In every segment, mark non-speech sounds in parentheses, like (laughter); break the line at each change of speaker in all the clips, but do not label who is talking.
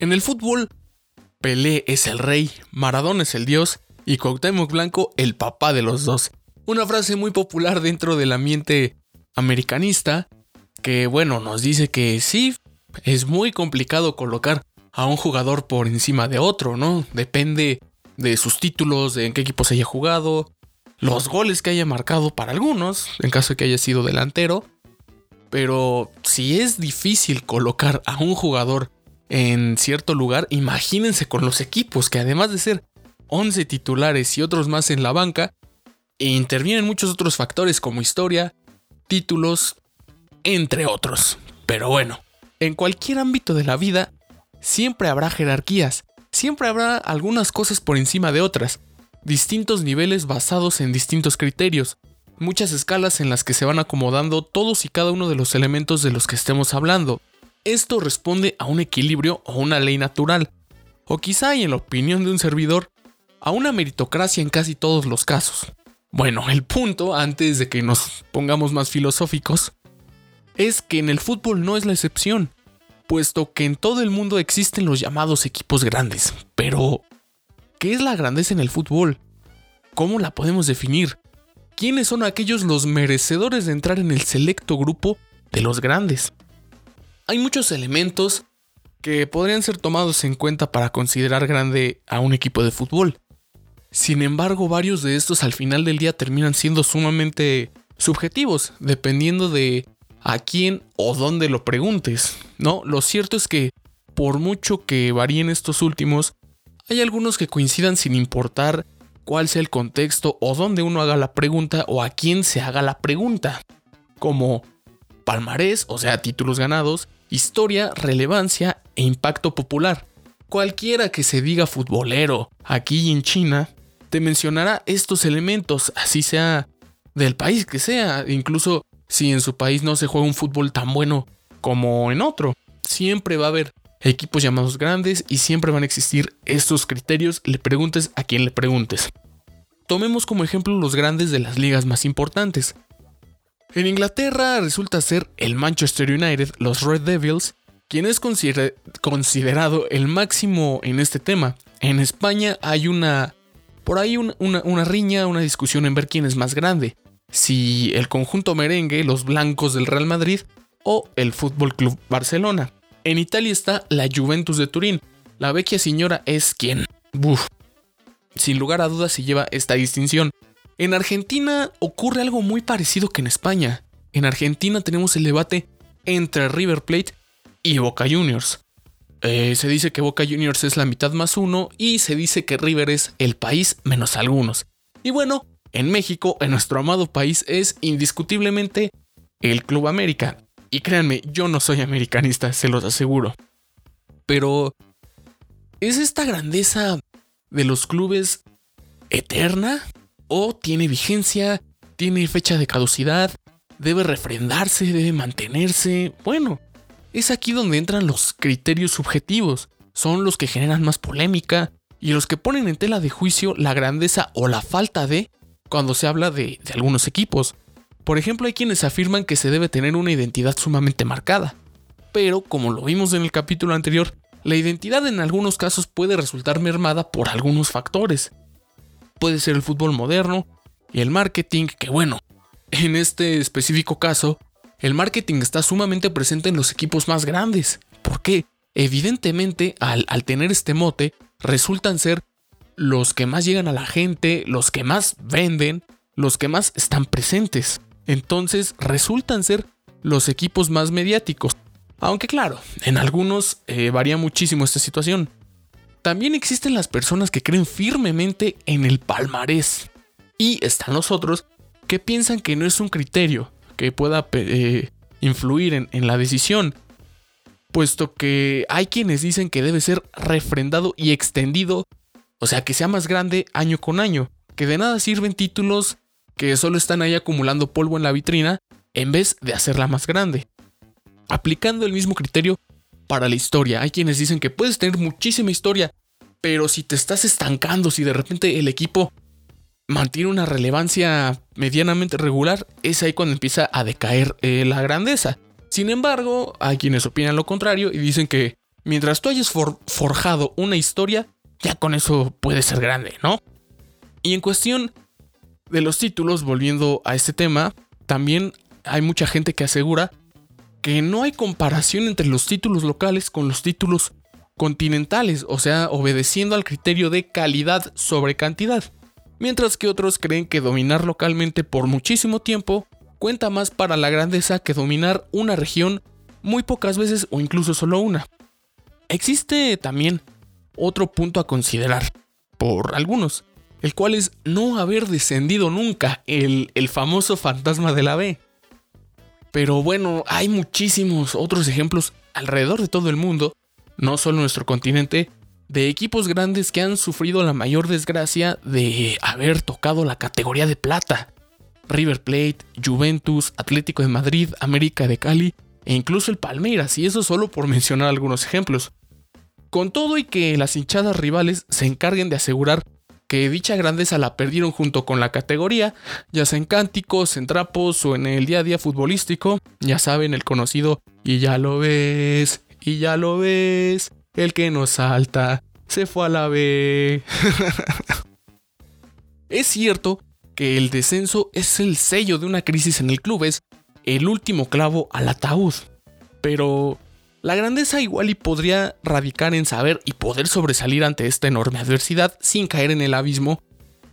En el fútbol, Pelé es el rey, Maradona es el dios y Cuauhtémoc Blanco el papá de los dos. Una frase muy popular dentro del ambiente americanista que, bueno, nos dice que sí, es muy complicado colocar a un jugador por encima de otro, ¿no? Depende de sus títulos, de en qué equipo se haya jugado, los goles que haya marcado para algunos, en caso de que haya sido delantero, pero si es difícil colocar a un jugador en cierto lugar, imagínense con los equipos que además de ser 11 titulares y otros más en la banca, intervienen muchos otros factores como historia, títulos, entre otros. Pero bueno, en cualquier ámbito de la vida, siempre habrá jerarquías, siempre habrá algunas cosas por encima de otras, distintos niveles basados en distintos criterios, muchas escalas en las que se van acomodando todos y cada uno de los elementos de los que estemos hablando. Esto responde a un equilibrio o una ley natural, o quizá, y en la opinión de un servidor, a una meritocracia en casi todos los casos. Bueno, el punto, antes de que nos pongamos más filosóficos, es que en el fútbol no es la excepción, puesto que en todo el mundo existen los llamados equipos grandes. Pero, ¿qué es la grandeza en el fútbol? ¿Cómo la podemos definir? quiénes son aquellos los merecedores de entrar en el selecto grupo de los grandes. Hay muchos elementos que podrían ser tomados en cuenta para considerar grande a un equipo de fútbol. Sin embargo, varios de estos al final del día terminan siendo sumamente subjetivos, dependiendo de a quién o dónde lo preguntes. No, lo cierto es que por mucho que varíen estos últimos, hay algunos que coincidan sin importar cuál sea el contexto o dónde uno haga la pregunta o a quién se haga la pregunta. Como palmarés, o sea, títulos ganados, historia, relevancia e impacto popular. Cualquiera que se diga futbolero aquí en China te mencionará estos elementos, así sea del país que sea, incluso si en su país no se juega un fútbol tan bueno como en otro. Siempre va a haber equipos llamados grandes y siempre van a existir estos criterios, le preguntes a quien le preguntes. Tomemos como ejemplo los grandes de las ligas más importantes. En Inglaterra resulta ser el Manchester United, los Red Devils, quien es considerado el máximo en este tema. En España hay una... por ahí una, una riña, una discusión en ver quién es más grande. Si el conjunto merengue, los blancos del Real Madrid o el Fútbol Club Barcelona. En Italia está la Juventus de Turín. La vecchia señora es quien. Buf, sin lugar a dudas se lleva esta distinción. En Argentina ocurre algo muy parecido que en España. En Argentina tenemos el debate entre River Plate y Boca Juniors. Eh, se dice que Boca Juniors es la mitad más uno y se dice que River es el país menos algunos. Y bueno, en México, en nuestro amado país, es indiscutiblemente el Club América. Y créanme, yo no soy americanista, se los aseguro. Pero es esta grandeza de los clubes eterna o tiene vigencia, tiene fecha de caducidad, debe refrendarse, debe mantenerse. Bueno, es aquí donde entran los criterios subjetivos, son los que generan más polémica y los que ponen en tela de juicio la grandeza o la falta de cuando se habla de, de algunos equipos. Por ejemplo, hay quienes afirman que se debe tener una identidad sumamente marcada, pero como lo vimos en el capítulo anterior, la identidad en algunos casos puede resultar mermada por algunos factores. Puede ser el fútbol moderno y el marketing, que bueno, en este específico caso, el marketing está sumamente presente en los equipos más grandes. ¿Por qué? Evidentemente, al, tener este mote, resultan ser los que más llegan a la gente, los que más venden, los que más están presentes. Entonces, resultan ser los equipos más mediáticos. Aunque claro, en algunos eh, varía muchísimo esta situación. También existen las personas que creen firmemente en el palmarés. Y están los otros que piensan que no es un criterio que pueda eh, influir en, en la decisión. puesto que hay quienes dicen que debe ser refrendado y extendido, o sea, que sea más grande año con año, que de nada sirven títulos que solo están ahí acumulando polvo en la vitrina en vez de hacerla más grande. Aplicando el mismo criterio para la historia, hay quienes dicen que puedes tener muchísima historia, pero si te estás estancando, si de repente el equipo mantiene una relevancia medianamente regular, es ahí cuando empieza a decaer eh, la grandeza. Sin embargo, hay quienes opinan lo contrario y dicen que mientras tú hayas forjado una historia, ya con eso puede ser grande, ¿no? Y en cuestión de los títulos, volviendo a este tema, también hay mucha gente que asegura que no hay comparación entre los títulos locales con los títulos continentales, o sea, obedeciendo al criterio de calidad sobre cantidad mientras que otros creen que dominar localmente por muchísimo tiempo cuenta más para la grandeza que dominar una región muy pocas veces o incluso solo una. Existe también otro punto a considerar, por algunos, el cual es no haber descendido nunca, el, el famoso fantasma de la B. Pero bueno, hay muchísimos otros ejemplos alrededor de todo el mundo, no solo nuestro continente, de equipos grandes que han sufrido la mayor desgracia de haber tocado la categoría de plata. River Plate, Juventus, Atlético de Madrid, América de Cali e incluso el Palmeiras, y eso solo por mencionar algunos ejemplos. Con todo y que las hinchadas rivales se encarguen de asegurar que dicha grandeza la perdieron junto con la categoría, ya sea en cánticos, en trapos o en el día a día futbolístico, ya saben el conocido y ya lo ves, y ya lo ves, el que nos salta se fue a la B. (laughs) es cierto que el descenso es el sello de una crisis en el club, es el último clavo al ataúd. Pero la grandeza igual y podría radicar en saber y poder sobresalir ante esta enorme adversidad sin caer en el abismo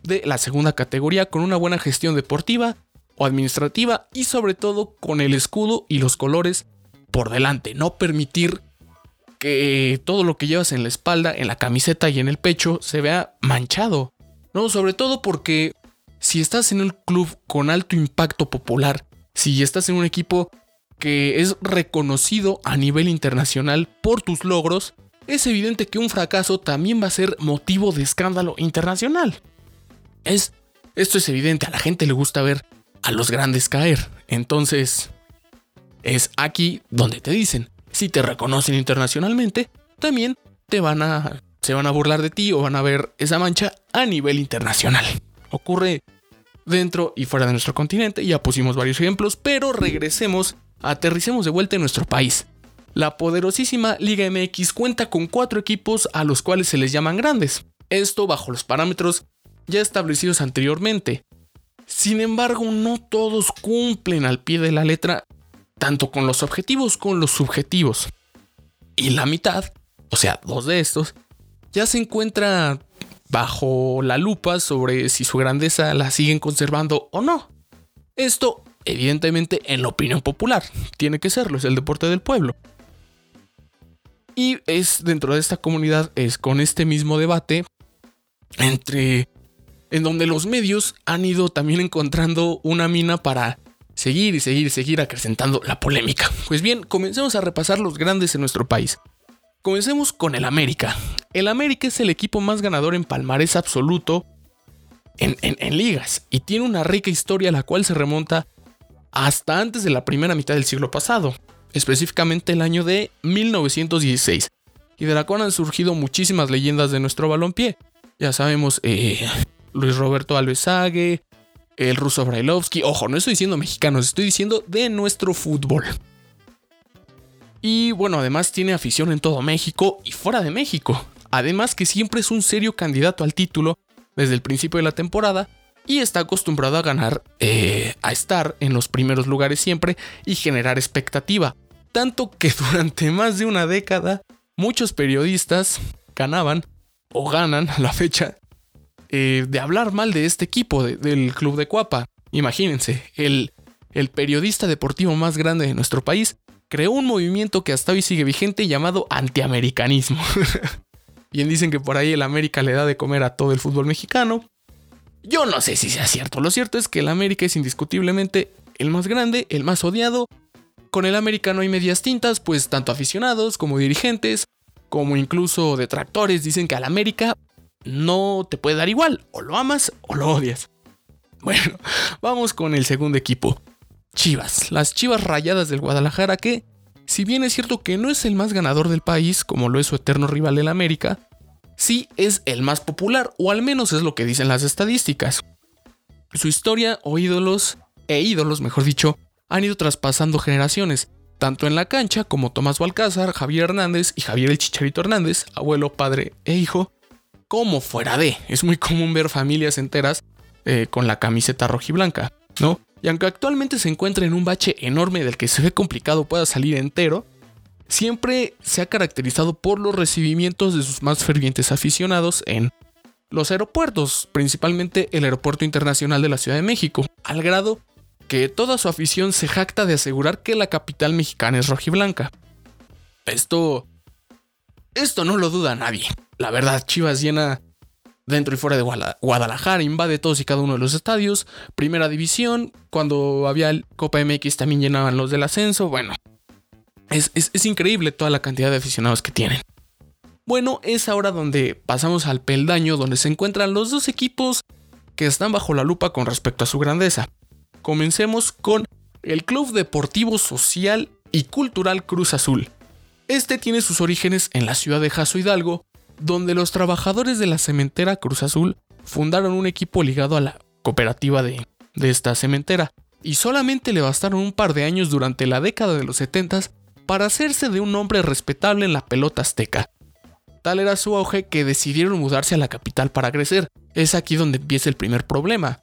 de la segunda categoría con una buena gestión deportiva o administrativa y sobre todo con el escudo y los colores por delante, no permitir que todo lo que llevas en la espalda, en la camiseta y en el pecho se vea manchado. No, sobre todo porque si estás en un club con alto impacto popular, si estás en un equipo que es reconocido a nivel internacional por tus logros, es evidente que un fracaso también va a ser motivo de escándalo internacional. Es, esto es evidente, a la gente le gusta ver a los grandes caer. Entonces, es aquí donde te dicen, si te reconocen internacionalmente, también te van a se van a burlar de ti o van a ver esa mancha a nivel internacional. Ocurre dentro y fuera de nuestro continente, ya pusimos varios ejemplos, pero regresemos, aterricemos de vuelta en nuestro país. La poderosísima Liga MX cuenta con cuatro equipos a los cuales se les llaman grandes, esto bajo los parámetros ya establecidos anteriormente. Sin embargo, no todos cumplen al pie de la letra tanto con los objetivos como los subjetivos. Y la mitad, o sea, dos de estos, ya se encuentra bajo la lupa sobre si su grandeza la siguen conservando o no. Esto, evidentemente, en la opinión popular, tiene que serlo, es el deporte del pueblo. Y es dentro de esta comunidad, es con este mismo debate entre en donde los medios han ido también encontrando una mina para seguir y seguir y seguir acrecentando la polémica. Pues bien, comencemos a repasar los grandes en nuestro país. Comencemos con el América. El América es el equipo más ganador en palmarés absoluto en, en, ligas y tiene una rica historia la cual se remonta hasta antes de la primera mitad del siglo pasado, específicamente el año de 1916, y de la cual han surgido muchísimas leyendas de nuestro balompié. Ya sabemos, eh, Luis Roberto Alves Sague, el ruso Brailovsky. Ojo, no estoy diciendo mexicanos, estoy diciendo de nuestro fútbol. Y bueno, además tiene afición en todo México y fuera de México. Además que siempre es un serio candidato al título desde el principio de la temporada y está acostumbrado a ganar, eh, a estar en los primeros lugares siempre y generar expectativa. Tanto que (laughs) durante más de una década muchos periodistas ganaban o ganan a la fecha eh, de hablar mal de este equipo, del club de Cuapa. Imagínense, el, el periodista deportivo más grande de nuestro país creó un movimiento que hasta hoy sigue vigente llamado antiamericanismo. (laughs) Bien dicen que por ahí el América le da de comer a todo el fútbol mexicano. Yo no sé si sea cierto. Lo cierto es que el América es indiscutiblemente el más grande, el más odiado, con el americano hay medias tintas, pues tanto aficionados como dirigentes, como incluso detractores dicen que al América no te puede dar igual, o lo amas o lo odias. (laughs) Bueno, vamos con el segundo equipo. Chivas, las Chivas Rayadas del Guadalajara que, si bien es cierto que no es el más ganador del país, como lo es su eterno rival el América, sí es el más popular, o al menos es lo que dicen las estadísticas. Su historia o ídolos, e ídolos mejor dicho, han ido traspasando generaciones, tanto en la cancha como Tomás Balcázar, Javier Hernández y Javier el Chicharito Hernández, abuelo, padre e hijo, como fuera de. Es muy común ver familias enteras eh, con la camiseta rojiblanca, ¿no? Y aunque actualmente se encuentra en un bache enorme del que se ve complicado pueda salir entero, siempre se ha caracterizado por los recibimientos de sus más fervientes aficionados en los aeropuertos, principalmente el Aeropuerto Internacional de la Ciudad de México, al grado que toda su afición se jacta de asegurar que la capital mexicana es rojiblanca. Esto... Esto no lo duda nadie. La verdad, Chivas llena dentro y fuera de Guadalajara, invade todos y cada uno de los estadios. Primera división, cuando había Copa MX también llenaban los del ascenso. Bueno, es, es increíble toda la cantidad de aficionados que tienen. Bueno, es ahora donde pasamos al peldaño donde se encuentran los dos equipos que están bajo la lupa con respecto a su grandeza. Comencemos con el Club Deportivo Social y Cultural Cruz Azul. Este tiene sus orígenes en la ciudad de Jaso Hidalgo, donde los trabajadores de la cementera Cruz Azul fundaron un equipo ligado a la cooperativa de, esta cementera, y solamente le bastaron un par de años durante la década de los 70 para hacerse de un nombre respetable en la pelota azteca. Tal era su auge que decidieron mudarse a la capital para crecer. Es aquí donde empieza el primer problema.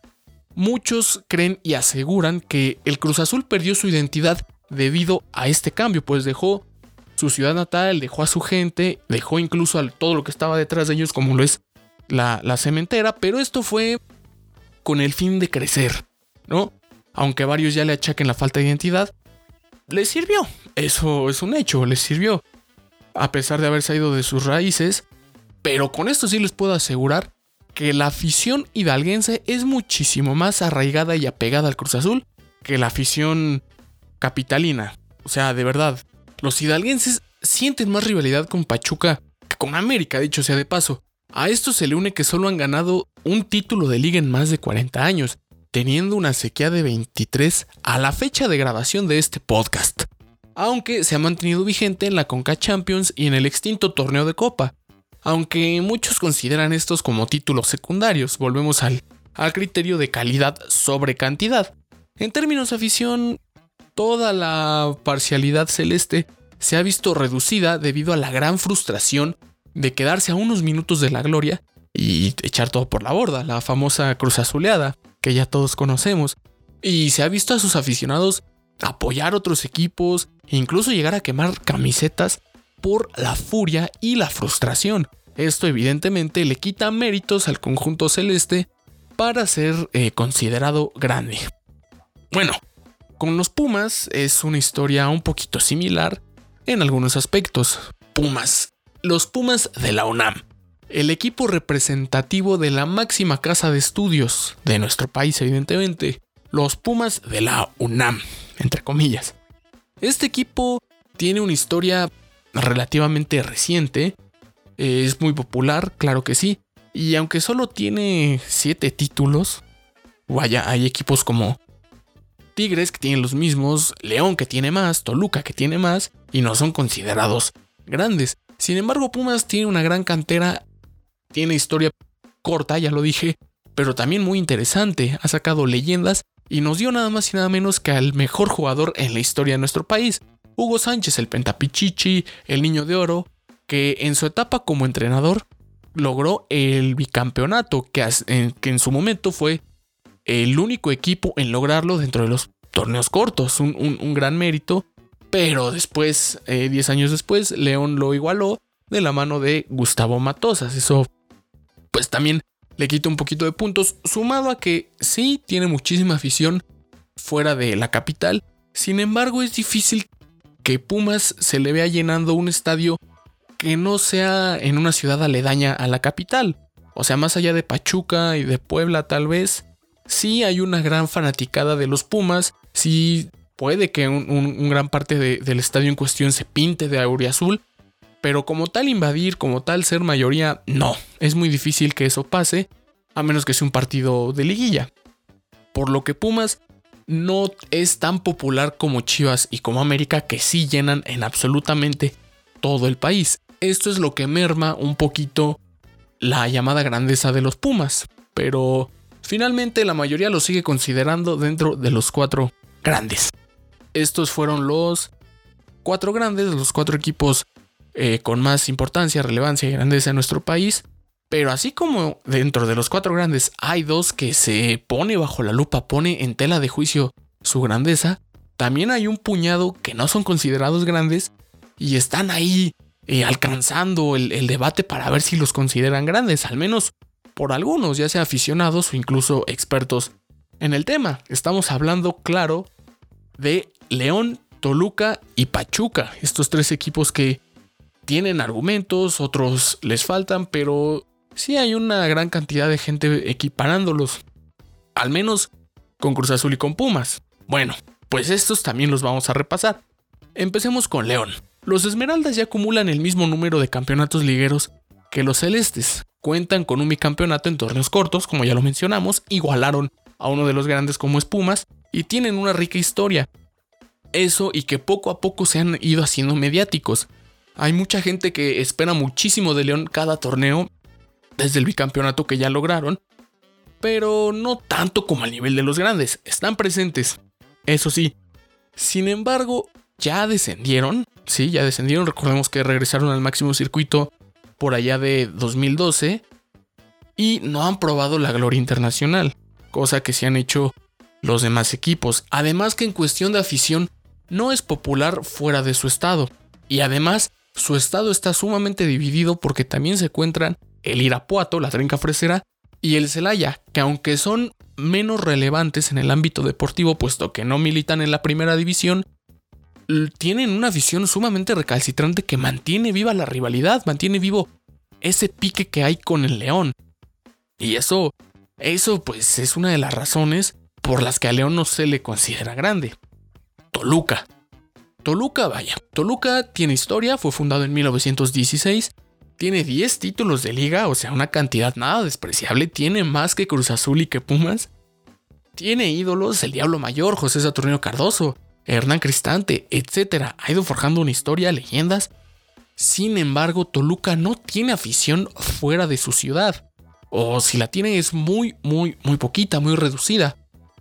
Muchos creen y aseguran que el Cruz Azul perdió su identidad debido a este cambio, pues dejó su ciudad natal, dejó a su gente, dejó incluso a todo lo que estaba detrás de ellos, como lo es la, cementera, pero esto fue con el fin de crecer, ¿no? Aunque varios ya le achaquen la falta de identidad, les sirvió. Eso es un hecho, les sirvió. A pesar de haber salido de sus raíces, pero con esto sí les puedo asegurar que la afición hidalguense es muchísimo más arraigada y apegada al Cruz Azul que la afición capitalina. O sea, de verdad, los hidalguenses sienten más rivalidad con Pachuca que con América, dicho sea de paso. A esto se le une que solo han ganado un título de liga en más de 40 años, teniendo una sequía de 23 a la fecha de grabación de este podcast. Aunque se ha mantenido vigente en la Conca Champions y en el extinto torneo de Copa, aunque muchos consideran estos como títulos secundarios, volvemos al, al criterio de calidad sobre cantidad. En términos de afición, toda la parcialidad celeste se ha visto reducida debido a la gran frustración de quedarse a unos minutos de la gloria y echar todo por la borda, la famosa cruz azuleada que ya todos conocemos. Y se ha visto a sus aficionados apoyar otros equipos e incluso llegar a quemar camisetas por la furia y la frustración. Esto evidentemente le quita méritos al conjunto celeste para ser eh, considerado grande. Bueno, con los Pumas es una historia un poquito similar en algunos aspectos. Pumas, los Pumas de la UNAM, el equipo representativo de la máxima casa de estudios de nuestro país evidentemente, los Pumas de la UNAM, entre comillas. Este equipo tiene una historia relativamente reciente. Es muy popular, claro que sí. Y aunque solo tiene 7 títulos, vaya, hay equipos como Tigres que tienen los mismos, León que tiene más, Toluca que tiene más, y no son considerados grandes. Sin embargo, Pumas tiene una gran cantera, tiene historia corta, ya lo dije, pero también muy interesante. Ha sacado leyendas y nos dio nada más y nada menos que al mejor jugador en la historia de nuestro país. Hugo Sánchez, el Pentapichichi, el Niño de Oro, que en su etapa como entrenador logró el bicampeonato, que, en su momento fue el único equipo en lograrlo dentro de los torneos cortos, un, gran mérito, pero después, 10 eh, años después, León lo igualó de la mano de Gustavo Matosas. Eso, pues también le quita un poquito de puntos, sumado a que sí tiene muchísima afición fuera de la capital, sin embargo es difícil que Pumas se le vea llenando un estadio que no sea en una ciudad aledaña a la capital. O sea, más allá de Pachuca y de Puebla tal vez, sí hay una gran fanaticada de los Pumas, sí puede que un, gran parte del estadio en cuestión se pinte de auriazul, pero como tal invadir, como tal ser mayoría, no, es muy difícil que eso pase, a menos que sea un partido de liguilla. Por lo que Pumas no es tan popular como Chivas y como América que sí llenan en absolutamente todo el país. Esto es lo que merma un poquito la llamada grandeza de los Pumas, pero finalmente la mayoría lo sigue considerando dentro de los cuatro grandes. Estos fueron los cuatro grandes, los cuatro equipos eh, con más importancia, relevancia y grandeza en nuestro país. Pero así como dentro de los cuatro grandes hay dos que se pone bajo la lupa, pone en tela de juicio su grandeza, también hay un puñado que no son considerados grandes y están ahí eh, alcanzando el, debate para ver si los consideran grandes, al menos por algunos, ya sea aficionados o incluso expertos en el tema. Estamos hablando, claro, de León, Toluca y Pachuca, estos tres equipos que tienen argumentos, otros les faltan, pero sí hay una gran cantidad de gente equiparándolos, al menos con Cruz Azul y con Pumas. Bueno, pues estos también los vamos a repasar. Empecemos con León. Los Esmeraldas ya acumulan el mismo número de campeonatos ligueros que los Celestes. Cuentan con un bicampeonato en torneos cortos, como ya lo mencionamos, igualaron a uno de los grandes como Espumas y tienen una rica historia. Eso y que poco a poco se han ido haciendo mediáticos. Hay mucha gente que espera muchísimo de León cada torneo, desde el bicampeonato que ya lograron, pero no tanto como al nivel de los grandes. Están presentes, eso sí. Sin embargo, ya descendieron, sí, ya descendieron. Recordemos que regresaron al máximo circuito por allá de 2012 y no han probado la gloria internacional, cosa que se han hecho los demás equipos. Además que en cuestión de afición no es popular fuera de su estado. Y además, su estado está sumamente dividido porque también se encuentran el Irapuato, la Trinca Fresera, y el Celaya, que aunque son menos relevantes en el ámbito deportivo, puesto que no militan en la primera división, tienen una visión sumamente recalcitrante que mantiene viva la rivalidad, mantiene vivo ese pique que hay con el León. Y eso, eso pues es una de las razones por las que a León no se le considera grande. Toluca. Toluca, vaya. Toluca tiene historia, fue fundado en 1916, tiene 10 títulos de liga, o sea, una cantidad nada despreciable, tiene más que Cruz Azul y que Pumas. Tiene ídolos, el Diablo Mayor, José Saturnino Cardoso, Hernán Cristante, etc. Ha ido forjando una historia, leyendas. Sin embargo, Toluca no tiene afición fuera de su ciudad. O si la tiene es muy, muy, muy poquita, muy reducida.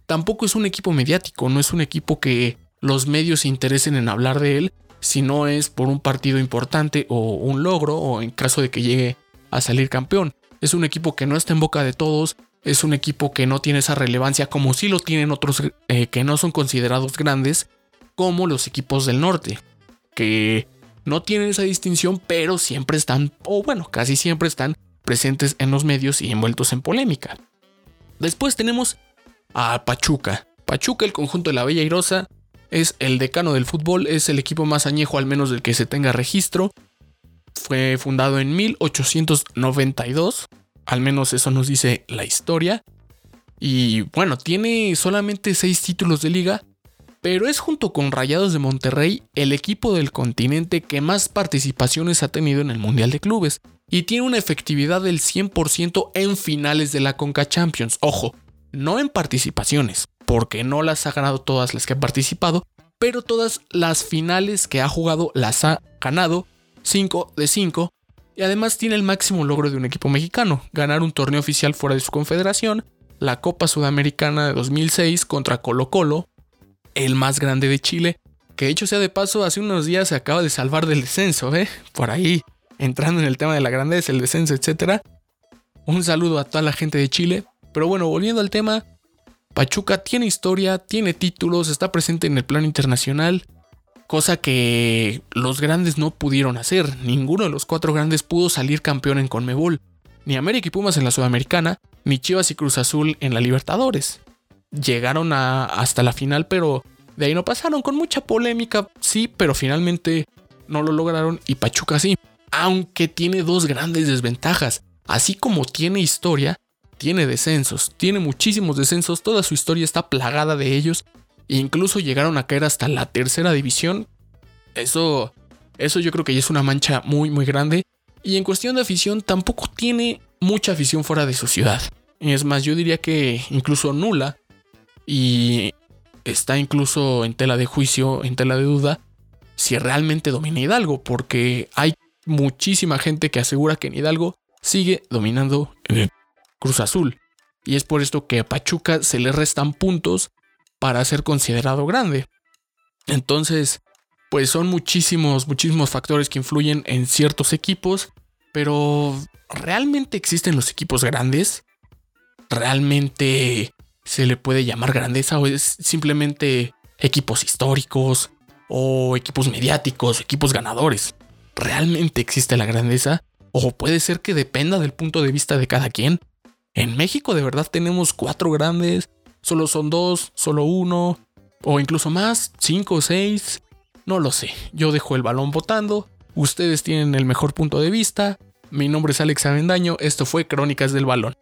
Tampoco es un equipo mediático, no es un equipo que los medios se interesen en hablar de él, si no es por un partido importante o un logro, o en caso de que llegue a salir campeón. Es un equipo que no está en boca de todos, es un equipo que no tiene esa relevancia como si lo tienen otros eh, que no son considerados grandes, como los equipos del norte, que no tienen esa distinción, pero siempre están, o bueno, casi siempre están presentes en los medios y envueltos en polémica. Después tenemos a Pachuca. Pachuca, el conjunto de la Bella Irosa, es el decano del fútbol, es el equipo más añejo al menos del que se tenga registro. Fue fundado en 1892, al menos eso nos dice la historia. Y bueno, tiene solamente 6 títulos de liga, pero es junto con Rayados de Monterrey el equipo del continente que más participaciones ha tenido en el Mundial de Clubes y tiene una efectividad del 100% en finales de la Conca Champions. Ojo, no en participaciones, porque no las ha ganado todas las que ha participado, pero todas las finales que ha jugado las ha ganado 5 de 5 y además tiene el máximo logro de un equipo mexicano, ganar un torneo oficial fuera de su confederación, la Copa Sudamericana de 2006 contra Colo Colo, el más grande de Chile, que dicho sea de paso, hace unos días se acaba de salvar del descenso, ¿eh? Por ahí, entrando en el tema de la grandeza, el descenso, etc. Un saludo a toda la gente de Chile. Pero bueno, volviendo al tema, Pachuca tiene historia, tiene títulos, está presente en el plano internacional, cosa que los grandes no pudieron hacer. Ninguno de los cuatro grandes pudo salir campeón en Conmebol, ni América y Pumas en la Sudamericana, ni Chivas y Cruz Azul en la Libertadores. Llegaron a, hasta la final, pero de ahí no pasaron, con mucha polémica, sí, pero finalmente no lo lograron y Pachuca sí. Aunque tiene dos grandes desventajas. Así como tiene historia, tiene descensos, tiene muchísimos descensos, toda su historia está plagada de ellos e incluso llegaron a caer hasta la tercera división. Eso, eso yo creo que ya es una mancha muy, muy grande. Y en cuestión de afición, tampoco tiene mucha afición fuera de su ciudad. Es más, yo diría que incluso nula. Y está incluso en tela de juicio, en tela de duda, si realmente domina Hidalgo, porque hay muchísima gente que asegura que en Hidalgo sigue dominando Cruz Azul. Y es por esto que a Pachuca se le restan puntos para ser considerado grande. Entonces, pues son muchísimos, muchísimos factores que influyen en ciertos equipos, pero ¿realmente existen los equipos grandes? ¿Realmente se le puede llamar grandeza o es simplemente equipos históricos o equipos mediáticos, equipos ganadores? ¿Realmente existe la grandeza? ¿O puede ser que dependa del punto de vista de cada quien? En México de verdad tenemos cuatro grandes, solo son dos, solo uno, o incluso más, cinco o seis. No lo sé, yo dejo el balón votando, ustedes tienen el mejor punto de vista. Mi nombre es Alex Avendaño, esto fue Crónicas del Balón.